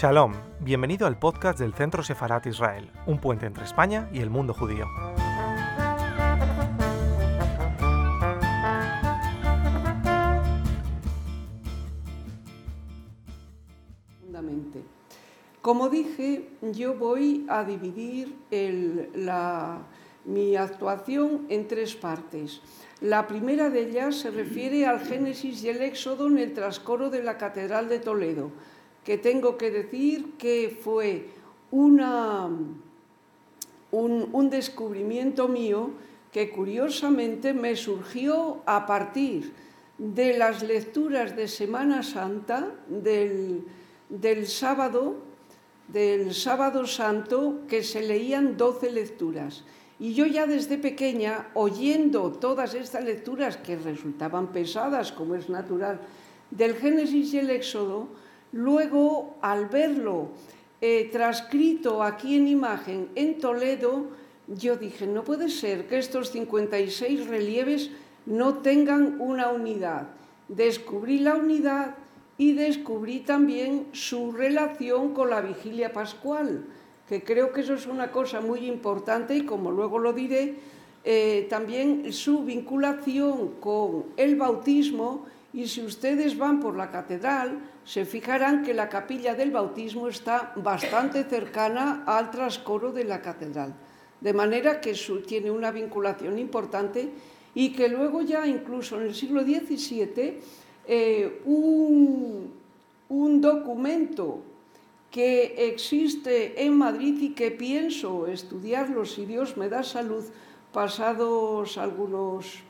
Shalom, bienvenido al podcast del Centro Sefarat Israel, un puente entre España y el mundo judío. Como dije, yo voy a dividir mi actuación en tres partes. La primera de ellas se refiere al Génesis y el Éxodo en el trascoro de la Catedral de Toledo, que tengo que decir que fue una, un, descubrimiento mío que curiosamente me surgió a partir de las lecturas de Semana Santa del, del sábado, del sábado santo, que se leían 12 lecturas. Y yo ya desde pequeña, oyendo todas estas lecturas que resultaban pesadas, como es natural, del Génesis y el Éxodo, luego al verlo eh, transcrito aquí en imagen en Toledo, yo dije, no puede ser que estos 56 relieves no tengan una unidad. Descubrí la unidad y descubrí también su relación con la vigilia pascual, que creo que eso es una cosa muy importante y como luego lo diré, eh, también su vinculación con el bautismo y si ustedes van por la catedral, se fijarán que la capilla del bautismo está bastante cercana al trascoro de la catedral. De manera que tiene una vinculación importante y que luego ya incluso en el siglo XVII eh, un, un documento que existe en Madrid y que pienso estudiarlo si Dios me da salud, pasados algunos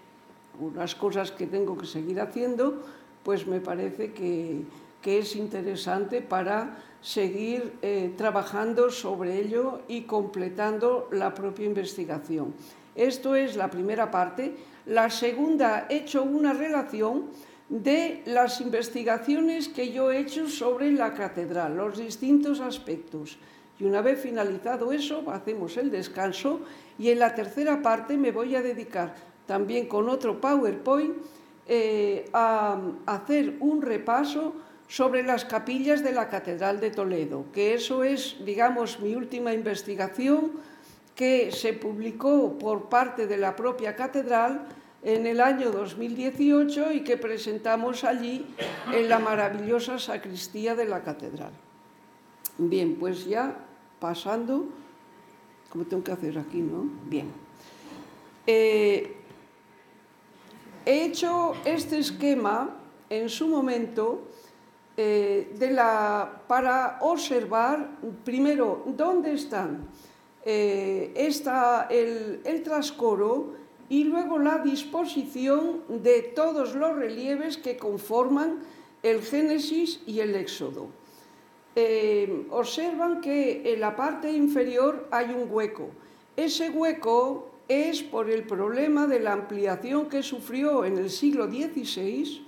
unas cosas que tengo que seguir haciendo, pues me parece que, que es interesante para seguir eh, trabajando sobre ello y completando la propia investigación. Esto es la primera parte. La segunda, he hecho una relación de las investigaciones que yo he hecho sobre la catedral, los distintos aspectos. Y una vez finalizado eso, hacemos el descanso y en la tercera parte me voy a dedicar también con otro PowerPoint eh, a hacer un repaso sobre las capillas de la Catedral de Toledo, que eso es, digamos, mi última investigación que se publicó por parte de la propia catedral en el año 2018 y que presentamos allí en la maravillosa sacristía de la catedral. Bien, pues ya pasando, como tengo que hacer aquí, ¿no? Bien. Eh, he hecho este esquema en su momento eh, para observar primero dónde están eh, está el, el trascoro y luego la disposición de todos los relieves que conforman el Génesis y el Éxodo. Eh, observan que en la parte inferior hay un hueco. Ese hueco es por el problema de la ampliación que sufrió en el siglo XVI,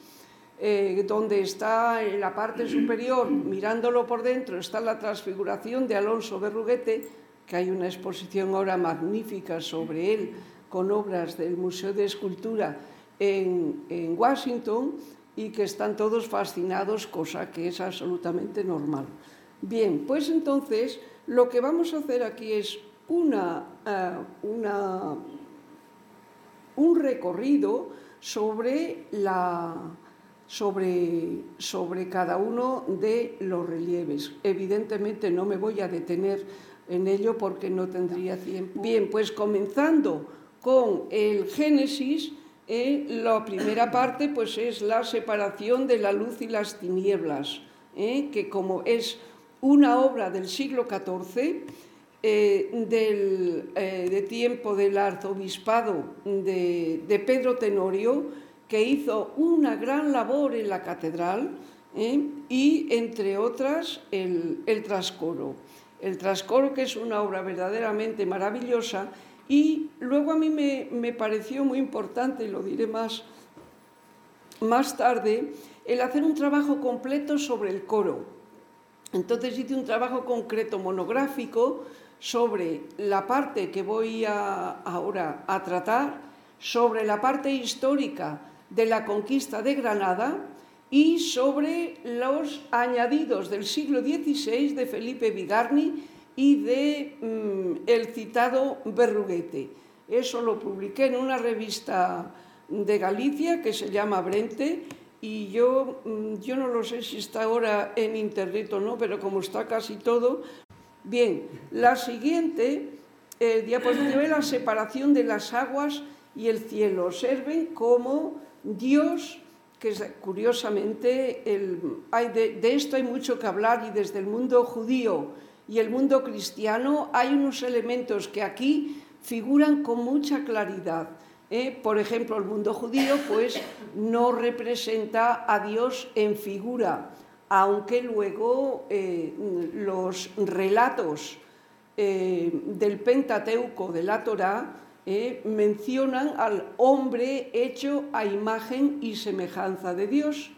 eh, donde está en la parte superior, mirándolo por dentro, está la transfiguración de Alonso Berruguete, que hay una exposición ahora magnífica sobre él, con obras del Museo de Escultura en, en Washington, y que están todos fascinados, cosa que es absolutamente normal. Bien, pues entonces lo que vamos a hacer aquí es una, uh, una, un recorrido sobre, la, sobre, sobre cada uno de los relieves. Evidentemente no me voy a detener en ello porque no tendría tiempo. Bien, pues comenzando con el Génesis, eh, la primera parte pues es la separación de la luz y las tinieblas, eh, que como es una obra del siglo XIV, eh, del, eh, de tiempo del arzobispado de, de, Pedro Tenorio, que hizo una gran labor en la catedral eh, y, entre otras, el, el trascoro. El trascoro, que es una obra verdaderamente maravillosa, y luego a mí me, me pareció muy importante, y lo diré más, más tarde, el hacer un trabajo completo sobre el coro. Entonces hice un trabajo concreto monográfico sobre la parte que voy a, ahora a tratar, sobre la parte histórica de la conquista de Granada y sobre los añadidos del siglo XVI de Felipe Vigarni y de mm, el citado Berruguete. Eso lo publiqué en una revista de Galicia que se llama Brente y yo, mm, yo no lo sé si está ahora en internet o no, pero como está casi todo. Bien, la siguiente eh, diapositiva es la separación de las aguas y el cielo. Observen cómo Dios que curiosamente hay de, esto hay mucho que hablar y desde el mundo judío y el mundo cristiano hay unos elementos que aquí figuran con mucha claridad. ¿eh? Por ejemplo, el mundo judío pues no representa a Dios en figura, aunque luego eh, los relatos eh, del Pentateuco de la Torá eh, mencionan al hombre hecho a imagen y semejanza de Dios,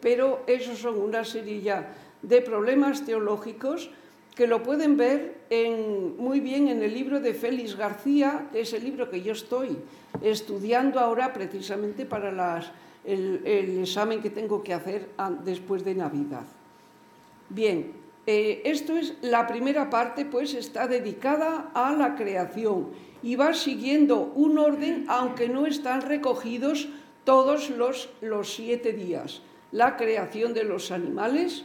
pero esos son una serie de problemas teológicos que lo pueden ver muy bien en el libro de Félix García, que es el libro que yo estoy estudiando ahora precisamente para el, examen que tengo que hacer después de Navidad. Bien, eh, esto es la primera parte, pues está dedicada a la creación y va siguiendo un orden, aunque no están recogidos todos los, los siete días. La creación de los animales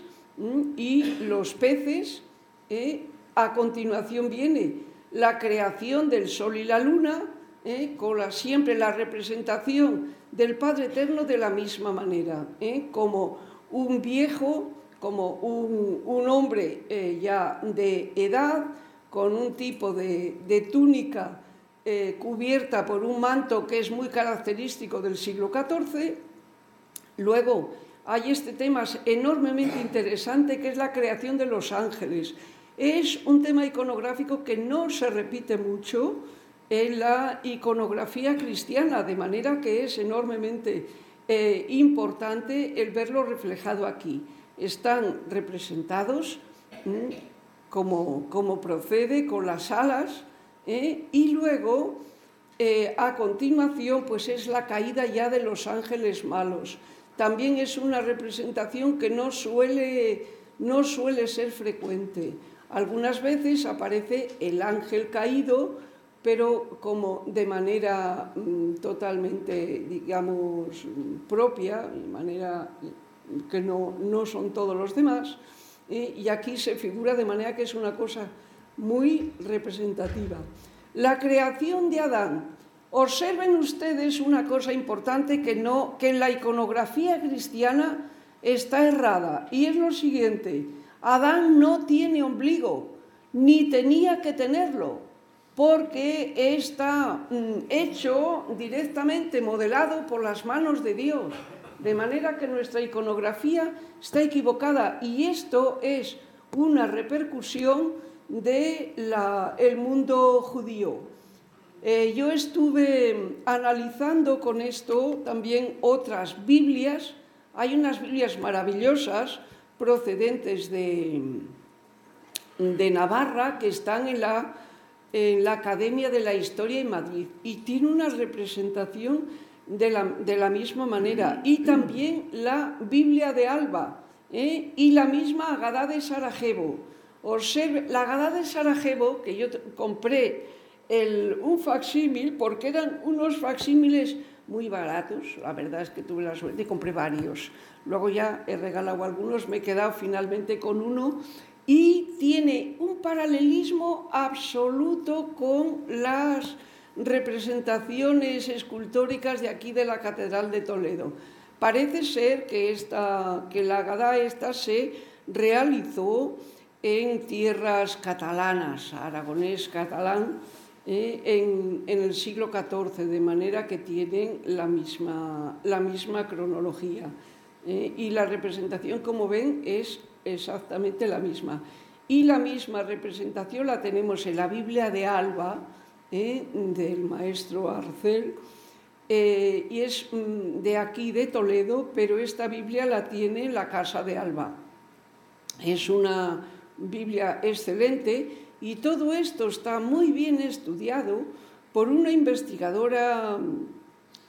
y los peces. ¿eh? a continuación viene la creación del sol y la luna, ¿eh? con siempre la representación del Padre Eterno de la misma manera, ¿eh? como un viejo, como un, hombre ya de edad, con un tipo de, de túnica eh, cubierta por un manto que es muy característico del siglo XIV. Luego hay este tema enormemente interesante que es la creación de los ángeles. Es un tema iconográfico que no se repite mucho en la iconografía cristiana, de manera que es enormemente eh, importante el verlo reflejado aquí. Están representados como, como procede con las alas, ¿eh? y luego eh, a continuación pues es la caída ya de los ángeles malos. También es una representación que no suele, no suele ser frecuente. Algunas veces aparece el ángel caído, pero como de manera mm, totalmente, digamos, propia, de manera que no, no son todos los demás, ¿eh? y aquí se figura de manera que es una cosa muy representativa. La creación de Adán. Observen ustedes una cosa importante que, no, que en la iconografía cristiana está errada, y es lo siguiente. Adán no tiene ombligo, ni tenía que tenerlo, porque está mm, hecho directamente, modelado por las manos de Dios. De manera que nuestra iconografía está equivocada y esto es una repercusión del mundo judío. Eh, yo estuve analizando con esto también otras Biblias. Hay unas Biblias maravillosas procedentes de, de Navarra que están en la, en la Academia de la Historia en Madrid y tiene una representación de la, de la misma manera. Y también la Biblia de Alba ¿eh? y la misma Agadá de Sarajevo observe, la Gada de Sarajevo, que yo compré el, un facsímil, porque eran unos facsímiles muy baratos, la verdad es que tuve la suerte compré varios. Luego ya he regalado algunos, me he quedado finalmente con uno y tiene un paralelismo absoluto con las representaciones escultóricas de aquí de la Catedral de Toledo. Parece ser que, esta, que la Gada esta se realizó en tierras catalanas, aragonés catalán, eh, en, el siglo XIV, de manera que tienen la misma, la misma cronología. Eh, y la representación, como ven, es exactamente la misma. Y la misma representación la tenemos en la Biblia de Alba, eh, del maestro Arcel, y es mm, de aquí, de Toledo, pero esta Biblia la tiene en la casa de Alba. Es una Biblia excelente y todo esto está muy bien estudiado por una investigadora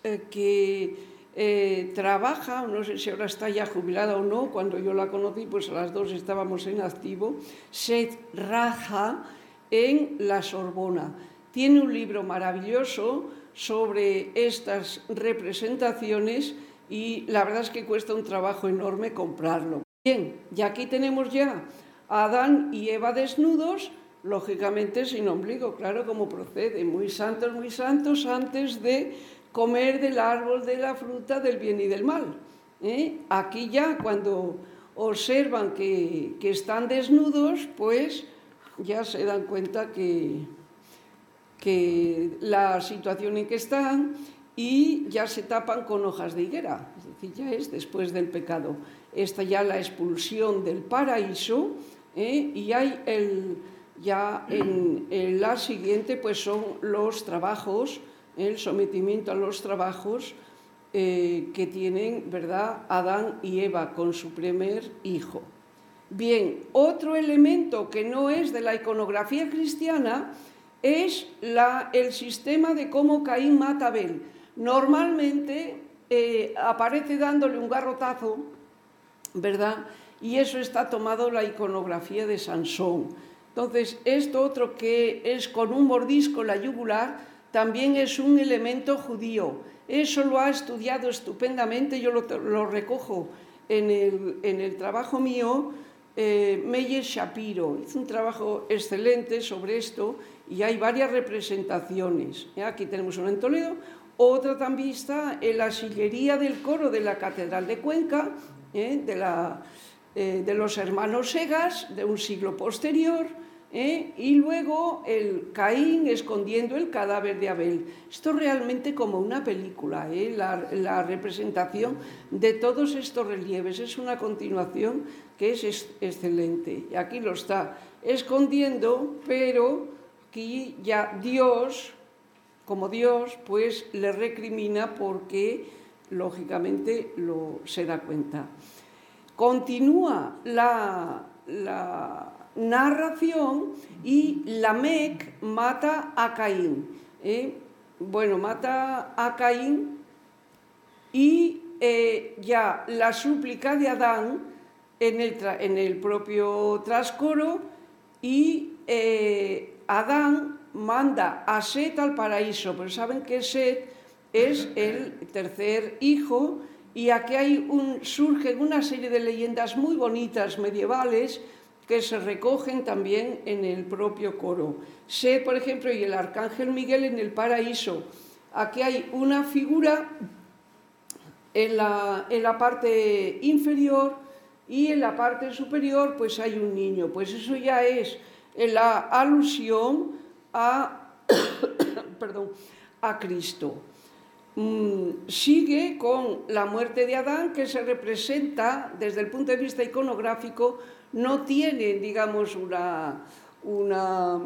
eh, que eh, trabaja, no sé si ahora está ya jubilada o no, cuando yo la conocí, pues las dos estábamos en activo, Seth Raja en la Sorbona. Tiene un libro maravilloso sobre estas representaciones y la verdad es que cuesta un trabajo enorme comprarlo. Bien, y aquí tenemos ya a Adán y Eva desnudos, lógicamente sin ombligo, claro, como procede, muy santos, muy santos, antes de comer del árbol de la fruta del bien y del mal. ¿eh? Aquí ya cuando observan que, que, están desnudos, pues ya se dan cuenta que, que la situación en que están y ya se tapan con hojas de higuera, es decir, ya es después del pecado. Esta ya la expulsión del paraíso ¿eh? y hay el, ya en, la siguiente pues son los trabajos, el sometimiento a los trabajos eh, que tienen, ¿verdad?, Adán y Eva con su primer hijo. Bien, otro elemento que no es de la iconografía cristiana es el sistema de cómo Caín mata a Abel normalmente eh, aparece dándole un garrotazo, ¿verdad? Y eso está tomado la iconografía de Sansón. Entonces, esto otro que es con un mordisco la yugular, también es un elemento judío. Eso lo ha estudiado estupendamente, yo lo, recojo en el, trabajo mío, eh, Meyer Shapiro. Hizo un trabajo excelente sobre esto y hay varias representaciones. Aquí tenemos una en Toledo, otra también está en la sillería del coro de la Catedral de Cuenca, ¿eh? Eh, de, los hermanos Segas, de un siglo posterior, ¿eh? y luego el Caín escondiendo el cadáver de Abel. Esto realmente como una película, la, la, representación de todos estos relieves. Es una continuación que es excelente. Y aquí lo está escondiendo, pero aquí ya Dios como Dios, pues le recrimina porque lógicamente lo, se da cuenta. Continúa la, narración y Lamec mata a Caín. ¿eh? Bueno, mata a Caín y eh, ya la súplica de Adán en el, propio trascoro y eh, Adán manda a Set al paraíso, pero saben que Set es el tercer hijo y aquí hay un, surgen una serie de leyendas muy bonitas medievales que se recogen también en el propio coro. Set, por ejemplo, y el arcángel Miguel en el paraíso. Aquí hay una figura en la, en la parte inferior y en la parte superior pues hay un niño. Pues eso ya es la alusión a, perdón, a Cristo. Mm, sigue con la muerte de Adán, que se representa desde el punto de vista iconográfico, no tiene, digamos, una, una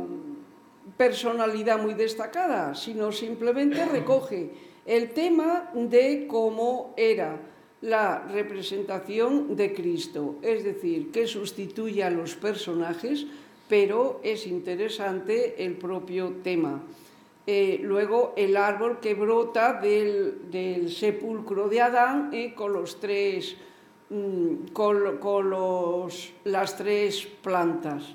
personalidad muy destacada, sino simplemente recoge el tema de cómo era la representación de Cristo, es decir, que sustituye a los personajes pero es interesante el propio tema. Eh, luego el árbol que brota del, sepulcro de Adán eh, con los tres mm, con, las tres plantas.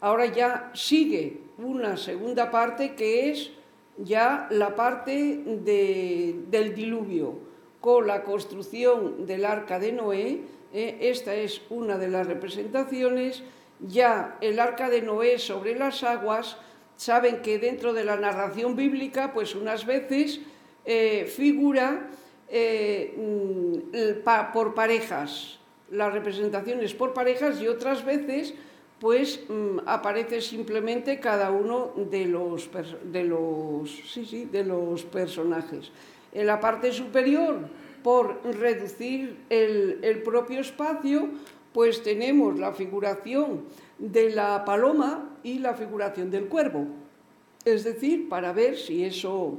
Ahora ya sigue una segunda parte que es ya la parte del diluvio, con la construcción del arca de Noé. Eh, esta es una de las representaciones ya el arca de Noé sobre las aguas, saben que dentro de la narración bíblica, pues unas veces eh, figura eh, mm, por parejas, las representaciones por parejas y otras veces pues mm, aparece simplemente cada uno de los, de los, sí, sí, de los personajes. En la parte superior, por reducir el, el propio espacio, pues tenemos la figuración de la paloma y la figuración del cuervo. Es decir, para ver si eso,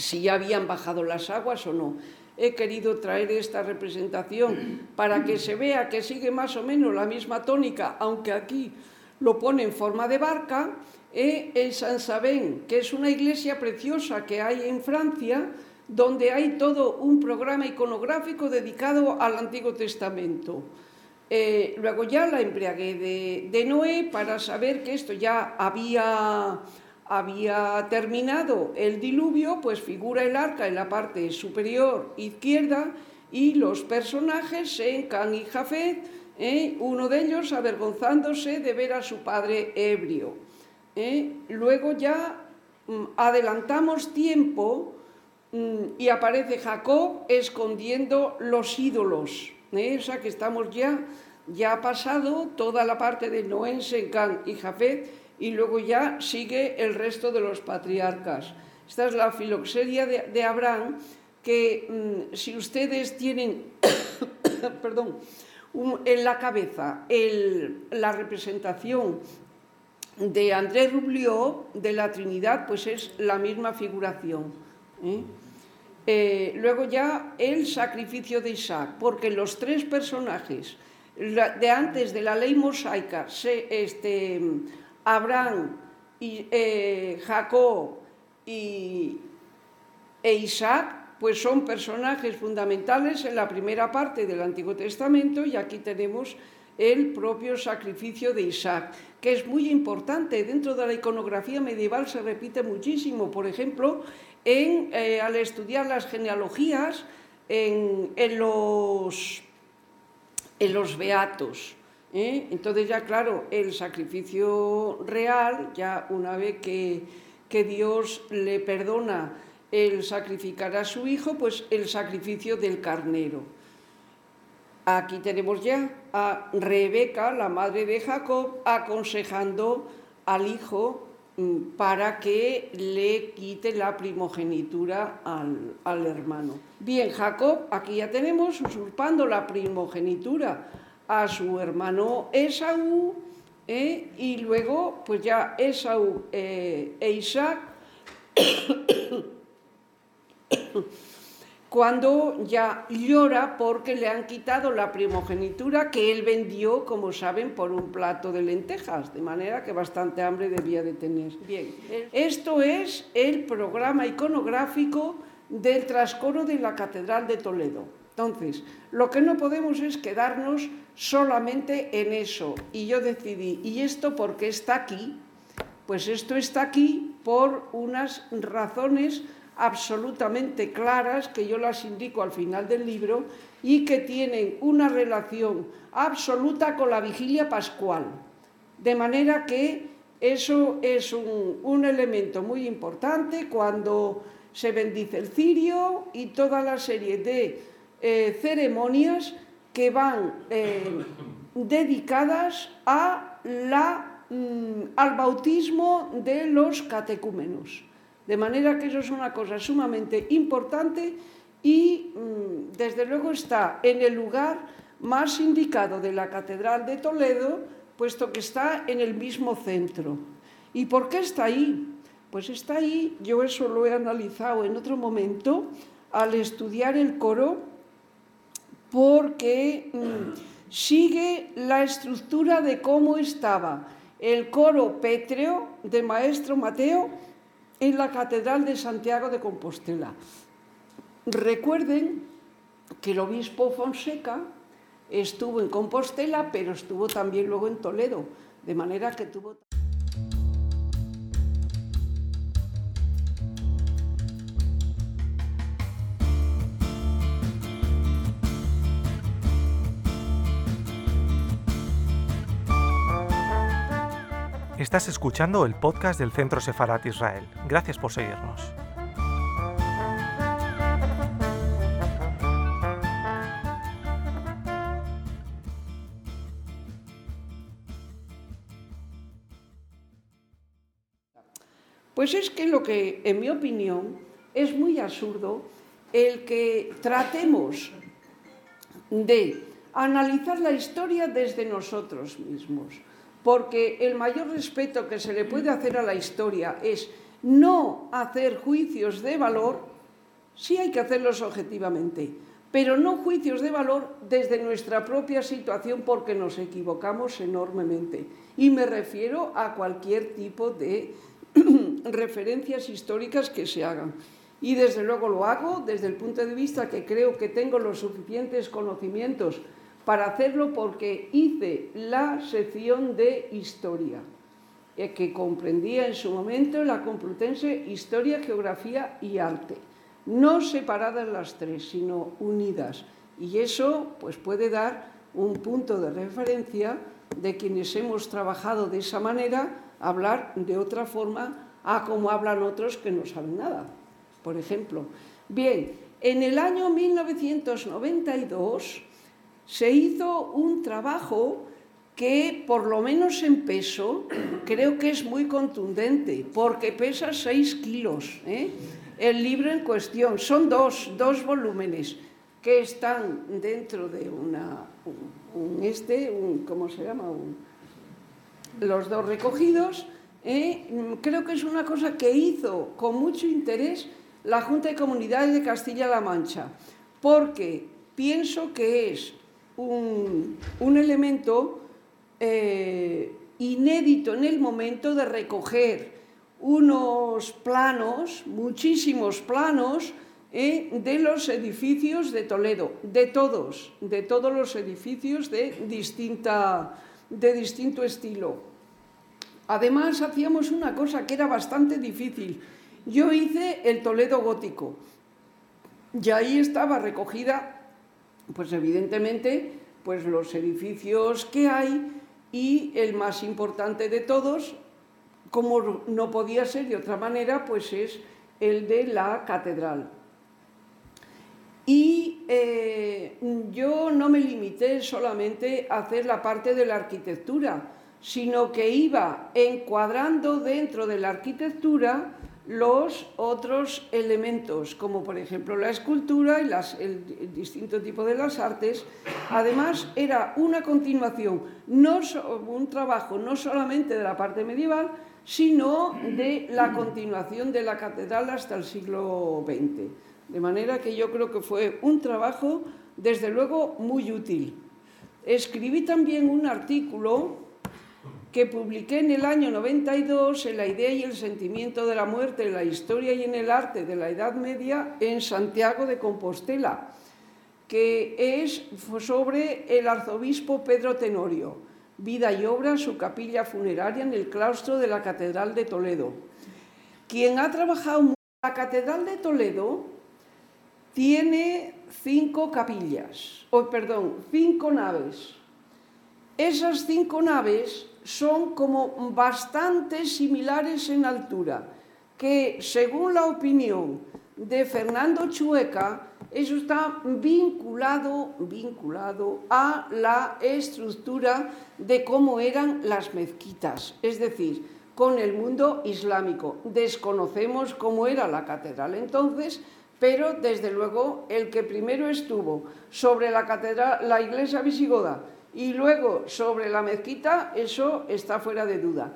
si ya habían bajado las aguas o no. He querido traer esta representación para que se vea que sigue más o menos la misma tónica, aunque aquí lo pone en forma de barca. E el San Sabén, que es una iglesia preciosa que hay en Francia, donde hay todo un programa iconográfico dedicado al Antiguo Testamento. Eh, luego ya la embriagué de, Noé para saber que esto ya había, había terminado el diluvio, pues figura el arca en la parte superior izquierda y los personajes en Can y Jafet, eh, uno de ellos avergonzándose de ver a su padre ebrio. Eh. Luego ya mm, adelantamos tiempo Mm, y aparece Jacob escondiendo los ídolos. ¿eh? O que estamos ya, ya ha pasado toda la parte de Noé, Sencán y Jafet y luego ya sigue el resto de los patriarcas. Esta es la filoxeria de, Abraham que mm, si ustedes tienen, perdón, en la cabeza la representación de André Rublió de la Trinidad, pues es la misma figuración. ¿eh? Eh, luego ya el sacrificio de Isaac, porque los tres personajes de antes de la ley mosaica, este, Abraham, y, eh, Jacob y, e Isaac, pues son personajes fundamentales en la primera parte del Antiguo Testamento y aquí tenemos el propio sacrificio de Isaac, que es muy importante. Dentro de la iconografía medieval se repite muchísimo. Por ejemplo, eh, al estudiar las genealogías en, los, en los beatos. ¿Eh? Entonces ya claro, el sacrificio real, ya una vez que, que Dios le perdona el sacrificar a su hijo, pues el sacrificio del carnero. Aquí tenemos ya a Rebeca, la madre de Jacob, aconsejando al hijo Mm, para que le quite la primogenitura al, hermano. Bien, Jacob, aquí ya tenemos usurpando la primogenitura a su hermano Esaú, ¿eh? y luego, pues ya Esaú eh, e Isaac cuando ya llora porque le han quitado la primogenitura que él vendió, como saben, por un plato de lentejas, de manera que bastante hambre debía de tener. Bien, esto es el programa iconográfico del trascoro de la Catedral de Toledo. Entonces, lo que no podemos es quedarnos solamente en eso. Y yo decidí, ¿y esto por qué está aquí? Pues esto está aquí por unas razones absolutamente claras, que yo las indico al final del libro, y que tienen una relación absoluta con la vigilia pascual. De manera que eso es un, elemento muy importante cuando se bendice el cirio y toda la serie de eh, ceremonias que van eh, dedicadas a la, mm, al bautismo de los catecúmenos. De manera que eso es una cosa sumamente importante y mm, desde luego está en el lugar más indicado de la Catedral de Toledo, puesto que está en el mismo centro. ¿Y por qué está ahí? Pues está ahí, yo eso lo he analizado en otro momento, al estudiar el coro, porque mm, sigue la estructura de cómo estaba el coro pétreo de Maestro Mateo, en la Catedral de Santiago de Compostela. Recuerden que el obispo Fonseca estuvo en Compostela, pero estuvo también luego en Toledo, de manera que tuvo... Estás escuchando el podcast del Centro Sefarat Israel. Gracias por seguirnos. Pues es que lo que, en mi opinión, es muy absurdo el que tratemos de analizar la historia desde nosotros mismos porque el mayor respeto que se le puede hacer a la historia es no hacer juicios de valor, sí hay que hacerlos objetivamente, pero no juicios de valor desde nuestra propia situación porque nos equivocamos enormemente. Y me refiero a cualquier tipo de referencias históricas que se hagan. Y desde luego lo hago desde el punto de vista que creo que tengo los suficientes conocimientos para hacerlo porque hice la sección de historia, eh, que comprendía en su momento la Complutense Historia, Geografía y Arte. No separadas las tres, sino unidas. Y eso pues, puede dar un punto de referencia de quienes hemos trabajado de esa manera, hablar de otra forma a como hablan otros que no saben nada, por ejemplo. Bien, en el año 1992 se hizo un trabajo que por lo menos en peso creo que es muy contundente, porque pesa 6 kilos. ¿eh? El libro en cuestión son dos, dos volúmenes que están dentro de una, un, este, ¿cómo se llama? los dos recogidos. ¿eh? Creo que es una cosa que hizo con mucho interés la Junta de Comunidades de Castilla-La Mancha, porque pienso que es un, elemento eh, inédito en el momento de recoger unos planos, muchísimos planos, eh, de los edificios de Toledo, de todos, de todos los edificios de, distinta, de distinto estilo. Además, hacíamos una cosa que era bastante difícil. Yo hice el Toledo gótico y ahí estaba recogida, pues evidentemente, pues los edificios que hay y el más importante de todos, como no podía ser de otra manera, pues es el de la catedral. Y eh, yo no me limité solamente a hacer la parte de la arquitectura, sino que iba encuadrando dentro de la arquitectura los otros elementos, como por ejemplo la escultura y el, distinto tipo de las artes. Además, era una continuación, no un trabajo no solamente de la parte medieval, sino de la continuación de la catedral hasta el siglo XX. De manera que yo creo que fue un trabajo, desde luego, muy útil. Escribí también un artículo que publiqué en el año 92 en la idea y el sentimiento de la muerte en la historia y en el arte de la Edad Media en Santiago de Compostela, que es sobre el arzobispo Pedro Tenorio, vida y obra, su capilla funeraria en el claustro de la Catedral de Toledo. Quien ha trabajado en la Catedral de Toledo tiene cinco capillas, o perdón, cinco naves. Esas cinco naves son como bastante similares en altura, que según la opinión de Fernando Chueca, eso está vinculado, vinculado a la estructura de cómo eran las mezquitas, es decir, con el mundo islámico. Desconocemos cómo era la catedral entonces, pero desde luego el que primero estuvo sobre la catedral, la iglesia visigoda y luego sobre la mezquita, eso está fuera de duda.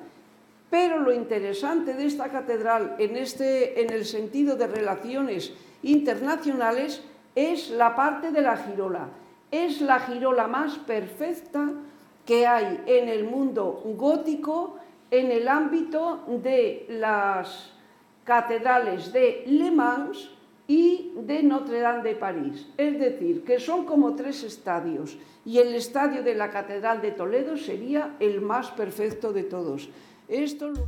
Pero lo interesante de esta catedral en, este, en el sentido de relaciones internacionales es la parte de la girola. Es la girola más perfecta que hay en el mundo gótico en el ámbito de las catedrales de Le Mans, y de Notre Dame de París. Es decir, que son como tres estadios y el estadio de la Catedral de Toledo sería el más perfecto de todos. Esto lo...